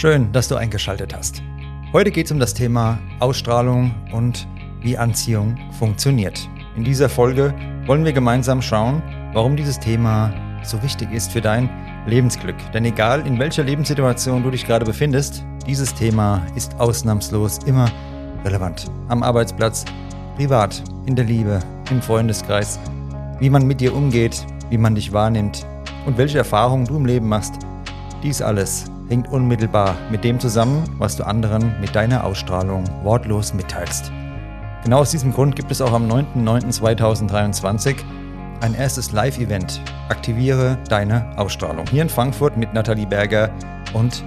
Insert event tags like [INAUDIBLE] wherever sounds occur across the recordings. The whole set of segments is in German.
Schön, dass du eingeschaltet hast. Heute geht es um das Thema Ausstrahlung und wie Anziehung funktioniert. In dieser Folge wollen wir gemeinsam schauen, warum dieses Thema so wichtig ist für dein Lebensglück. Denn egal in welcher Lebenssituation du dich gerade befindest, dieses Thema ist ausnahmslos immer relevant. Am Arbeitsplatz, privat, in der Liebe, im Freundeskreis, wie man mit dir umgeht, wie man dich wahrnimmt und welche Erfahrungen du im Leben machst. Dies alles hängt unmittelbar mit dem zusammen, was du anderen mit deiner Ausstrahlung wortlos mitteilst. Genau aus diesem Grund gibt es auch am 9.9.2023 ein erstes Live-Event. Aktiviere deine Ausstrahlung. Hier in Frankfurt mit Nathalie Berger und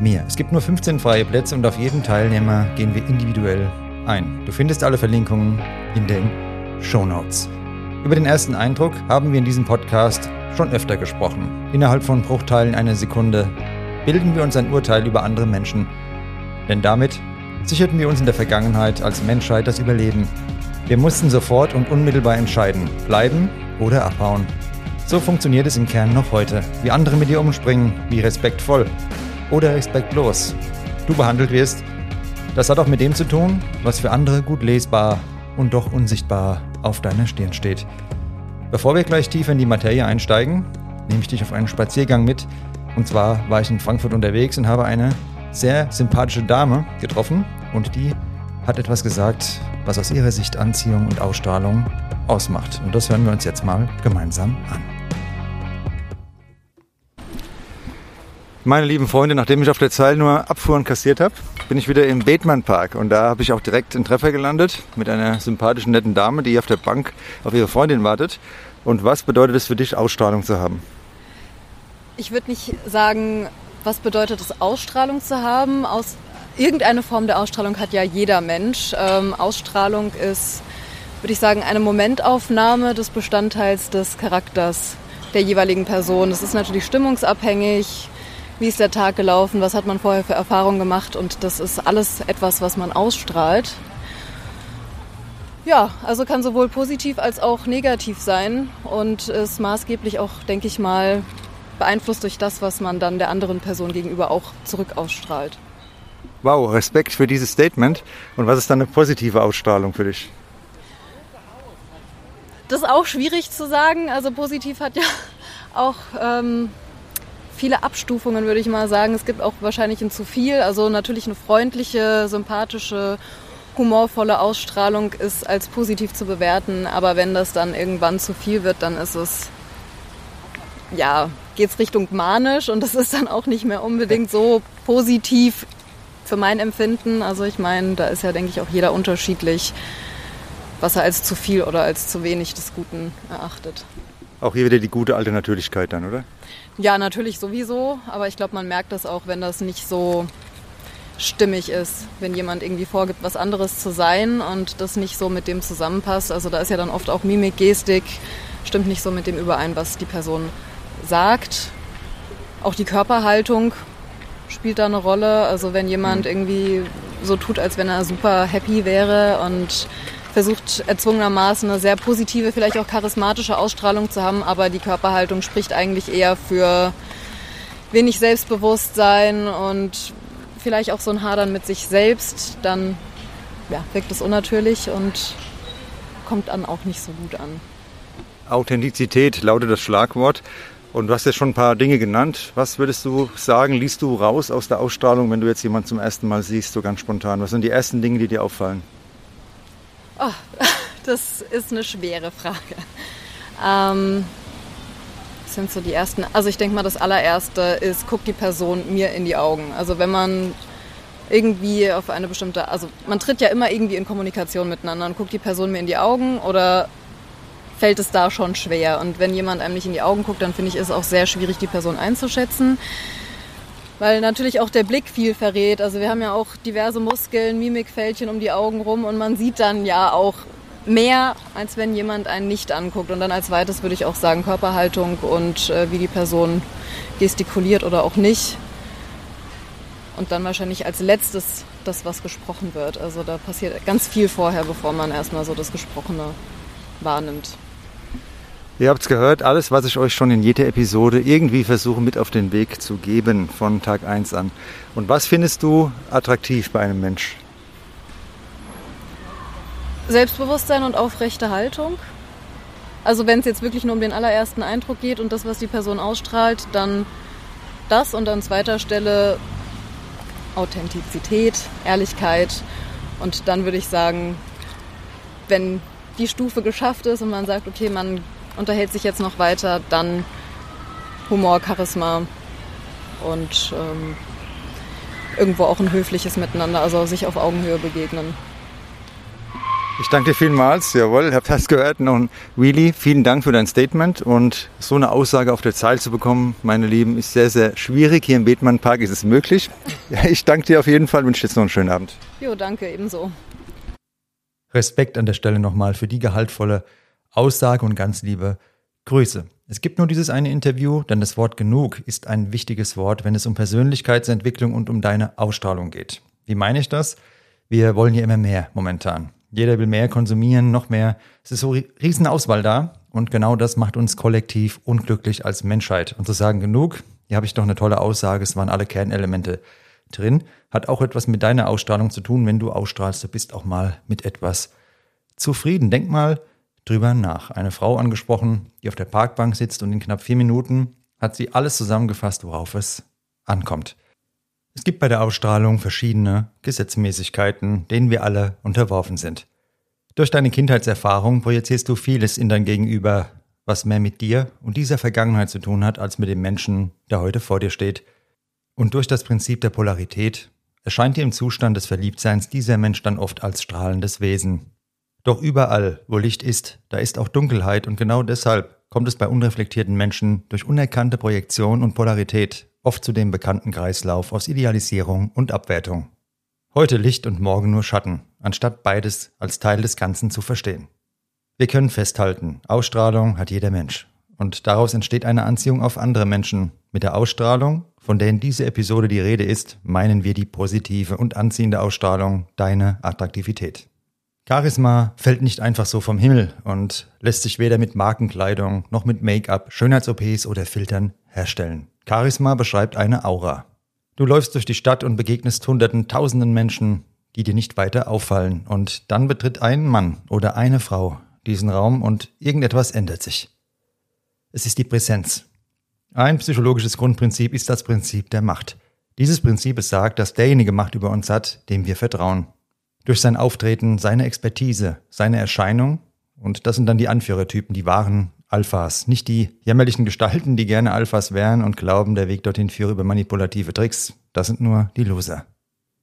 mir. Es gibt nur 15 freie Plätze und auf jeden Teilnehmer gehen wir individuell ein. Du findest alle Verlinkungen in den Show Notes. Über den ersten Eindruck haben wir in diesem Podcast schon öfter gesprochen. Innerhalb von Bruchteilen einer Sekunde bilden wir uns ein Urteil über andere Menschen. Denn damit sicherten wir uns in der Vergangenheit als Menschheit das Überleben. Wir mussten sofort und unmittelbar entscheiden, bleiben oder abhauen. So funktioniert es im Kern noch heute. Wie andere mit dir umspringen, wie respektvoll oder respektlos du behandelt wirst, das hat auch mit dem zu tun, was für andere gut lesbar und doch unsichtbar auf deiner Stirn steht. Bevor wir gleich tiefer in die Materie einsteigen, nehme ich dich auf einen Spaziergang mit, und zwar war ich in Frankfurt unterwegs und habe eine sehr sympathische Dame getroffen und die hat etwas gesagt, was aus ihrer Sicht Anziehung und Ausstrahlung ausmacht. Und das hören wir uns jetzt mal gemeinsam an. Meine lieben Freunde, nachdem ich auf der Zeile nur Abfuhren kassiert habe, bin ich wieder im Bethmann Park und da habe ich auch direkt einen Treffer gelandet mit einer sympathischen, netten Dame, die auf der Bank auf ihre Freundin wartet. Und was bedeutet es für dich, Ausstrahlung zu haben? Ich würde nicht sagen, was bedeutet es, Ausstrahlung zu haben. Aus, irgendeine Form der Ausstrahlung hat ja jeder Mensch. Ähm, Ausstrahlung ist, würde ich sagen, eine Momentaufnahme des Bestandteils des Charakters der jeweiligen Person. Es ist natürlich stimmungsabhängig. Wie ist der Tag gelaufen? Was hat man vorher für Erfahrungen gemacht? Und das ist alles etwas, was man ausstrahlt. Ja, also kann sowohl positiv als auch negativ sein und ist maßgeblich auch, denke ich mal, beeinflusst durch das, was man dann der anderen Person gegenüber auch zurück ausstrahlt. Wow, Respekt für dieses Statement. Und was ist dann eine positive Ausstrahlung für dich? Das ist auch schwierig zu sagen. Also positiv hat ja [LAUGHS] auch ähm, viele Abstufungen, würde ich mal sagen. Es gibt auch wahrscheinlich ein zu viel. Also natürlich eine freundliche, sympathische, humorvolle Ausstrahlung ist als positiv zu bewerten. Aber wenn das dann irgendwann zu viel wird, dann ist es ja geht es Richtung manisch und das ist dann auch nicht mehr unbedingt so positiv für mein Empfinden. Also ich meine, da ist ja, denke ich, auch jeder unterschiedlich, was er als zu viel oder als zu wenig des Guten erachtet. Auch hier wieder die gute alte Natürlichkeit dann, oder? Ja, natürlich sowieso, aber ich glaube, man merkt das auch, wenn das nicht so stimmig ist, wenn jemand irgendwie vorgibt, was anderes zu sein und das nicht so mit dem zusammenpasst. Also da ist ja dann oft auch Mimik, Gestik, stimmt nicht so mit dem überein, was die Person sagt. Auch die Körperhaltung spielt da eine Rolle. Also wenn jemand mhm. irgendwie so tut, als wenn er super happy wäre und versucht erzwungenermaßen eine sehr positive, vielleicht auch charismatische Ausstrahlung zu haben, aber die Körperhaltung spricht eigentlich eher für wenig Selbstbewusstsein und vielleicht auch so ein Hadern mit sich selbst, dann ja, wirkt es unnatürlich und kommt dann auch nicht so gut an. Authentizität lautet das Schlagwort. Und du hast jetzt schon ein paar Dinge genannt. Was würdest du sagen, liest du raus aus der Ausstrahlung, wenn du jetzt jemanden zum ersten Mal siehst, so ganz spontan? Was sind die ersten Dinge, die dir auffallen? Oh, [LAUGHS] das ist eine schwere Frage. Ähm, sind so die ersten. Also ich denke mal, das allererste ist, guckt die Person mir in die Augen. Also wenn man irgendwie auf eine bestimmte, also man tritt ja immer irgendwie in Kommunikation miteinander und guckt die Person mir in die Augen oder fällt es da schon schwer. Und wenn jemand einem nicht in die Augen guckt, dann finde ich es auch sehr schwierig, die Person einzuschätzen. weil natürlich auch der Blick viel verrät. Also wir haben ja auch diverse Muskeln, Mimikfältchen um die Augen rum und man sieht dann ja auch mehr, als wenn jemand einen nicht anguckt. Und dann als zweites würde ich auch sagen Körperhaltung und äh, wie die Person gestikuliert oder auch nicht. Und dann wahrscheinlich als letztes das, was gesprochen wird. Also da passiert ganz viel vorher, bevor man erstmal so das Gesprochene wahrnimmt. Ihr habt es gehört, alles, was ich euch schon in jeder Episode irgendwie versuche mit auf den Weg zu geben von Tag 1 an. Und was findest du attraktiv bei einem Mensch? Selbstbewusstsein und aufrechte Haltung. Also wenn es jetzt wirklich nur um den allerersten Eindruck geht und das, was die Person ausstrahlt, dann das und an zweiter Stelle Authentizität, Ehrlichkeit. Und dann würde ich sagen, wenn die Stufe geschafft ist und man sagt, okay, man unterhält sich jetzt noch weiter, dann Humor, Charisma und ähm, irgendwo auch ein höfliches Miteinander, also sich auf Augenhöhe begegnen. Ich danke dir vielmals. Jawohl, habt das gehört. Noch ein Wheelie. Vielen Dank für dein Statement. Und so eine Aussage auf der Zeile zu bekommen, meine Lieben, ist sehr, sehr schwierig. Hier im Bethmann Park ist es möglich. [LAUGHS] Ich danke dir auf jeden Fall und wünsche dir jetzt noch einen schönen Abend. Jo, danke, ebenso. Respekt an der Stelle nochmal für die gehaltvolle Aussage und ganz liebe Grüße. Es gibt nur dieses eine Interview, denn das Wort genug ist ein wichtiges Wort, wenn es um Persönlichkeitsentwicklung und um deine Ausstrahlung geht. Wie meine ich das? Wir wollen hier immer mehr momentan. Jeder will mehr konsumieren, noch mehr. Es ist so riesen Auswahl da und genau das macht uns kollektiv unglücklich als Menschheit. Und zu sagen, genug, hier habe ich doch eine tolle Aussage, es waren alle Kernelemente drin, hat auch etwas mit deiner Ausstrahlung zu tun. Wenn du ausstrahlst, du bist auch mal mit etwas zufrieden. Denk mal drüber nach. Eine Frau angesprochen, die auf der Parkbank sitzt und in knapp vier Minuten hat sie alles zusammengefasst, worauf es ankommt. Es gibt bei der Ausstrahlung verschiedene Gesetzmäßigkeiten, denen wir alle unterworfen sind. Durch deine Kindheitserfahrung projizierst du vieles in dein Gegenüber, was mehr mit dir und dieser Vergangenheit zu tun hat, als mit dem Menschen, der heute vor dir steht. Und durch das Prinzip der Polarität erscheint dir im Zustand des Verliebtseins dieser Mensch dann oft als strahlendes Wesen. Doch überall, wo Licht ist, da ist auch Dunkelheit und genau deshalb kommt es bei unreflektierten Menschen durch unerkannte Projektion und Polarität oft zu dem bekannten Kreislauf aus Idealisierung und Abwertung. Heute Licht und morgen nur Schatten, anstatt beides als Teil des Ganzen zu verstehen. Wir können festhalten, Ausstrahlung hat jeder Mensch. Und daraus entsteht eine Anziehung auf andere Menschen. Mit der Ausstrahlung, von der in dieser Episode die Rede ist, meinen wir die positive und anziehende Ausstrahlung, deine Attraktivität. Charisma fällt nicht einfach so vom Himmel und lässt sich weder mit Markenkleidung noch mit Make-up, Schönheits-OPs oder Filtern herstellen. Charisma beschreibt eine Aura. Du läufst durch die Stadt und begegnest hunderten, tausenden Menschen, die dir nicht weiter auffallen. Und dann betritt ein Mann oder eine Frau diesen Raum und irgendetwas ändert sich. Es ist die Präsenz. Ein psychologisches Grundprinzip ist das Prinzip der Macht. Dieses Prinzip besagt, dass derjenige Macht über uns hat, dem wir vertrauen. Durch sein Auftreten, seine Expertise, seine Erscheinung, und das sind dann die Anführertypen, die wahren Alphas, nicht die jämmerlichen Gestalten, die gerne Alphas wären und glauben, der Weg dorthin führe über manipulative Tricks. Das sind nur die Loser.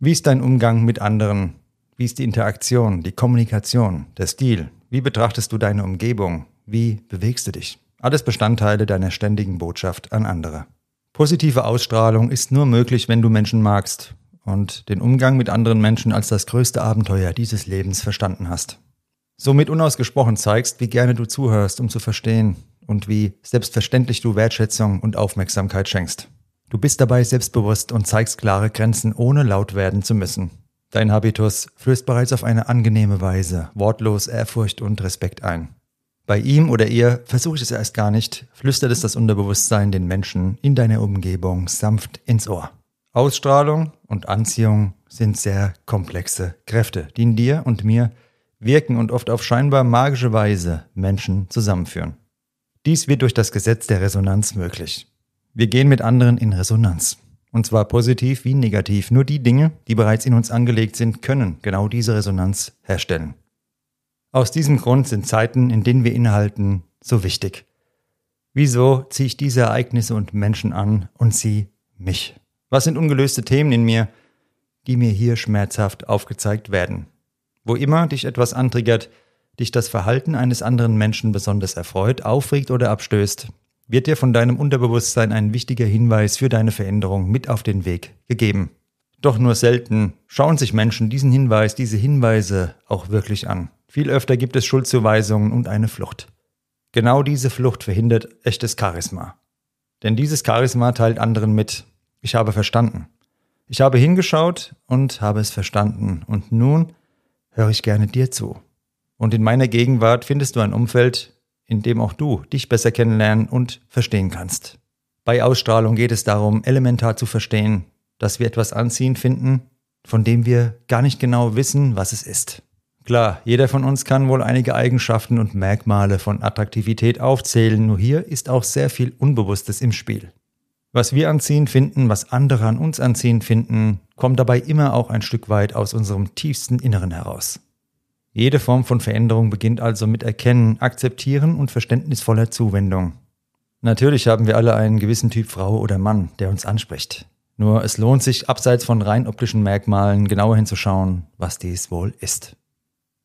Wie ist dein Umgang mit anderen? Wie ist die Interaktion, die Kommunikation, der Stil? Wie betrachtest du deine Umgebung? Wie bewegst du dich? Alles Bestandteile deiner ständigen Botschaft an andere. Positive Ausstrahlung ist nur möglich, wenn du Menschen magst und den Umgang mit anderen Menschen als das größte Abenteuer dieses Lebens verstanden hast somit unausgesprochen zeigst, wie gerne du zuhörst, um zu verstehen und wie selbstverständlich du Wertschätzung und Aufmerksamkeit schenkst. Du bist dabei selbstbewusst und zeigst klare Grenzen, ohne laut werden zu müssen. Dein Habitus flößt bereits auf eine angenehme Weise wortlos Ehrfurcht und Respekt ein. Bei ihm oder ihr versuche ich es erst gar nicht, flüstert es das Unterbewusstsein den Menschen in deiner Umgebung sanft ins Ohr. Ausstrahlung und Anziehung sind sehr komplexe Kräfte, die in dir und mir wirken und oft auf scheinbar magische Weise Menschen zusammenführen. Dies wird durch das Gesetz der Resonanz möglich. Wir gehen mit anderen in Resonanz. Und zwar positiv wie negativ. Nur die Dinge, die bereits in uns angelegt sind, können genau diese Resonanz herstellen. Aus diesem Grund sind Zeiten, in denen wir innehalten, so wichtig. Wieso ziehe ich diese Ereignisse und Menschen an und sie mich? Was sind ungelöste Themen in mir, die mir hier schmerzhaft aufgezeigt werden? Wo immer dich etwas antriggert, dich das Verhalten eines anderen Menschen besonders erfreut, aufregt oder abstößt, wird dir von deinem Unterbewusstsein ein wichtiger Hinweis für deine Veränderung mit auf den Weg gegeben. Doch nur selten schauen sich Menschen diesen Hinweis, diese Hinweise auch wirklich an. Viel öfter gibt es Schuldzuweisungen und eine Flucht. Genau diese Flucht verhindert echtes Charisma. Denn dieses Charisma teilt anderen mit, ich habe verstanden. Ich habe hingeschaut und habe es verstanden. Und nun höre ich gerne dir zu. Und in meiner Gegenwart findest du ein Umfeld, in dem auch du dich besser kennenlernen und verstehen kannst. Bei Ausstrahlung geht es darum, elementar zu verstehen, dass wir etwas anziehen finden, von dem wir gar nicht genau wissen, was es ist. Klar, jeder von uns kann wohl einige Eigenschaften und Merkmale von Attraktivität aufzählen, nur hier ist auch sehr viel Unbewusstes im Spiel. Was wir anziehen finden, was andere an uns anziehen finden, kommt dabei immer auch ein Stück weit aus unserem tiefsten Inneren heraus. Jede Form von Veränderung beginnt also mit Erkennen, Akzeptieren und verständnisvoller Zuwendung. Natürlich haben wir alle einen gewissen Typ Frau oder Mann, der uns anspricht. Nur es lohnt sich, abseits von rein optischen Merkmalen genauer hinzuschauen, was dies wohl ist.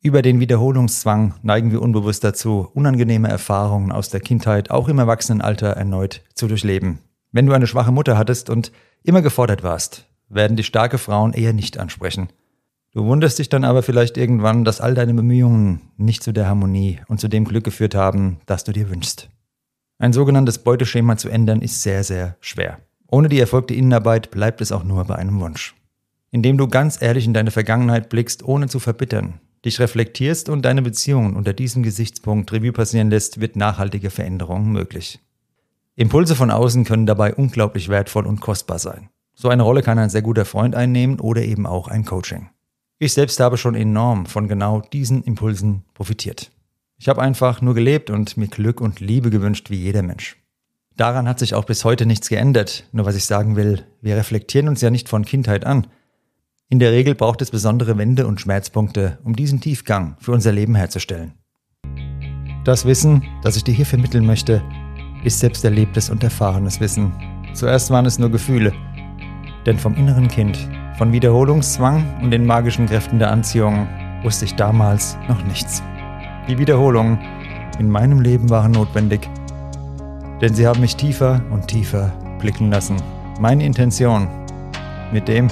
Über den Wiederholungszwang neigen wir unbewusst dazu, unangenehme Erfahrungen aus der Kindheit auch im Erwachsenenalter erneut zu durchleben. Wenn du eine schwache Mutter hattest und immer gefordert warst, werden dich starke Frauen eher nicht ansprechen. Du wunderst dich dann aber vielleicht irgendwann, dass all deine Bemühungen nicht zu der Harmonie und zu dem Glück geführt haben, das du dir wünschst. Ein sogenanntes Beuteschema zu ändern ist sehr, sehr schwer. Ohne die erfolgte Innenarbeit bleibt es auch nur bei einem Wunsch. Indem du ganz ehrlich in deine Vergangenheit blickst, ohne zu verbittern, dich reflektierst und deine Beziehungen unter diesem Gesichtspunkt Revue passieren lässt, wird nachhaltige Veränderung möglich. Impulse von außen können dabei unglaublich wertvoll und kostbar sein. So eine Rolle kann ein sehr guter Freund einnehmen oder eben auch ein Coaching. Ich selbst habe schon enorm von genau diesen Impulsen profitiert. Ich habe einfach nur gelebt und mir Glück und Liebe gewünscht wie jeder Mensch. Daran hat sich auch bis heute nichts geändert. Nur was ich sagen will, wir reflektieren uns ja nicht von Kindheit an. In der Regel braucht es besondere Wende und Schmerzpunkte, um diesen Tiefgang für unser Leben herzustellen. Das Wissen, das ich dir hier vermitteln möchte, ist selbst erlebtes und erfahrenes Wissen. Zuerst waren es nur Gefühle, denn vom inneren Kind von Wiederholungszwang und den magischen Kräften der Anziehung wusste ich damals noch nichts. Die Wiederholungen in meinem Leben waren notwendig, denn sie haben mich tiefer und tiefer blicken lassen. Meine Intention mit dem,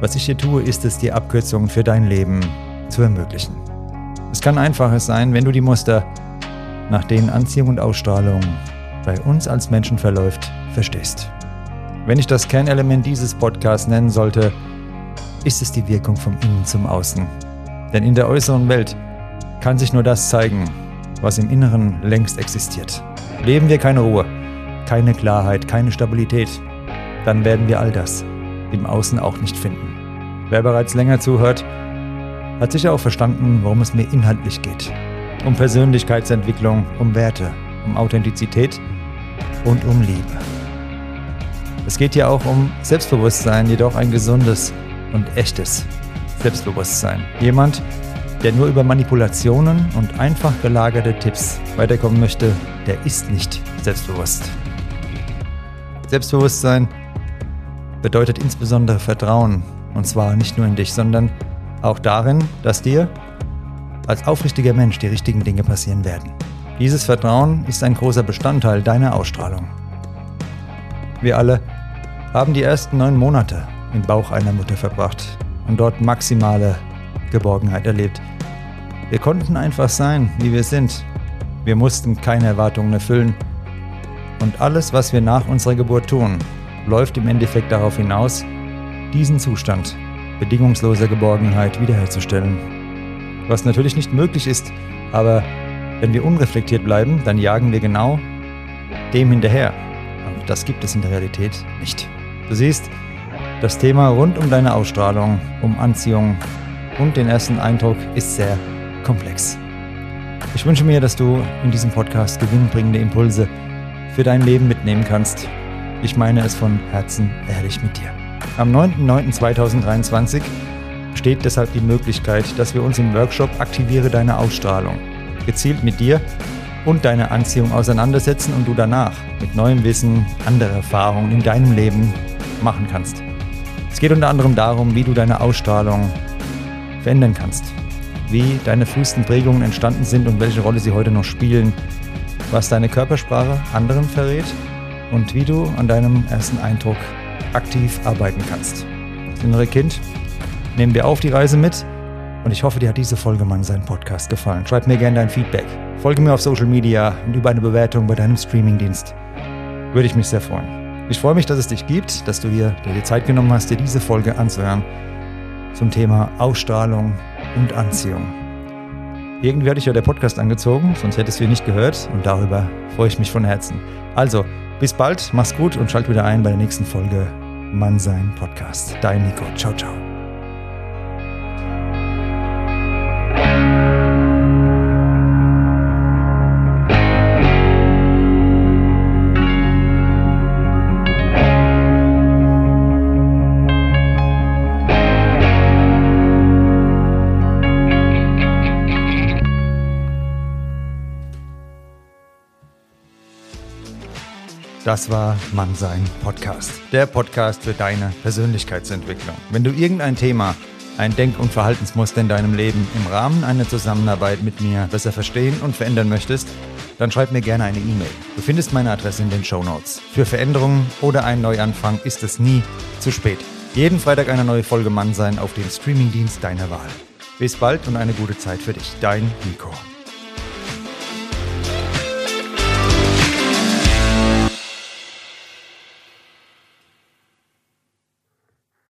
was ich hier tue, ist es, dir Abkürzungen für dein Leben zu ermöglichen. Es kann einfacher sein, wenn du die Muster, nach denen Anziehung und Ausstrahlung bei uns als Menschen verläuft, verstehst. Wenn ich das Kernelement dieses Podcasts nennen sollte, ist es die Wirkung vom Innen zum Außen. Denn in der äußeren Welt kann sich nur das zeigen, was im Inneren längst existiert. Leben wir keine Ruhe, keine Klarheit, keine Stabilität, dann werden wir all das im Außen auch nicht finden. Wer bereits länger zuhört, hat sicher auch verstanden, worum es mir inhaltlich geht. Um Persönlichkeitsentwicklung, um Werte, um Authentizität und um Liebe. Es geht ja auch um Selbstbewusstsein, jedoch ein gesundes und echtes Selbstbewusstsein. Jemand, der nur über Manipulationen und einfach gelagerte Tipps weiterkommen möchte, der ist nicht selbstbewusst. Selbstbewusstsein bedeutet insbesondere Vertrauen. Und zwar nicht nur in dich, sondern auch darin, dass dir als aufrichtiger Mensch die richtigen Dinge passieren werden. Dieses Vertrauen ist ein großer Bestandteil deiner Ausstrahlung. Wir alle haben die ersten neun Monate im Bauch einer Mutter verbracht und dort maximale Geborgenheit erlebt. Wir konnten einfach sein, wie wir sind. Wir mussten keine Erwartungen erfüllen. Und alles, was wir nach unserer Geburt tun, läuft im Endeffekt darauf hinaus, diesen Zustand bedingungsloser Geborgenheit wiederherzustellen. Was natürlich nicht möglich ist, aber wenn wir unreflektiert bleiben, dann jagen wir genau dem hinterher, das gibt es in der Realität nicht. Du siehst, das Thema rund um deine Ausstrahlung, um Anziehung und den ersten Eindruck ist sehr komplex. Ich wünsche mir, dass du in diesem Podcast gewinnbringende Impulse für dein Leben mitnehmen kannst. Ich meine es von Herzen ehrlich mit dir. Am 9.9.2023 steht deshalb die Möglichkeit, dass wir uns im Workshop Aktiviere deine Ausstrahlung gezielt mit dir und deine Anziehung auseinandersetzen und du danach mit neuem Wissen andere Erfahrungen in deinem Leben machen kannst. Es geht unter anderem darum, wie du deine Ausstrahlung verändern kannst, wie deine frühesten Prägungen entstanden sind und welche Rolle sie heute noch spielen, was deine Körpersprache anderen verrät und wie du an deinem ersten Eindruck aktiv arbeiten kannst. Das innere Kind nehmen wir auf die Reise mit und ich hoffe, dir hat diese Folge mal in seinem Podcast gefallen. Schreib mir gerne dein Feedback. Folge mir auf Social Media und über eine Bewertung bei deinem Streamingdienst. Würde ich mich sehr freuen. Ich freue mich, dass es dich gibt, dass du hier dir Zeit genommen hast, dir diese Folge anzuhören zum Thema Ausstrahlung und Anziehung. Irgendwie hatte ich ja der Podcast angezogen, sonst hättest du ihn nicht gehört und darüber freue ich mich von Herzen. Also, bis bald, mach's gut und schalt wieder ein bei der nächsten Folge Mannsein Podcast. Dein Nico. Ciao, ciao. Das war Mannsein Podcast. Der Podcast für deine Persönlichkeitsentwicklung. Wenn du irgendein Thema, ein Denk- und Verhaltensmuster in deinem Leben im Rahmen einer Zusammenarbeit mit mir besser verstehen und verändern möchtest, dann schreib mir gerne eine E-Mail. Du findest meine Adresse in den Show Notes. Für Veränderungen oder einen Neuanfang ist es nie zu spät. Jeden Freitag eine neue Folge Mannsein auf dem Streamingdienst deiner Wahl. Bis bald und eine gute Zeit für dich. Dein Nico.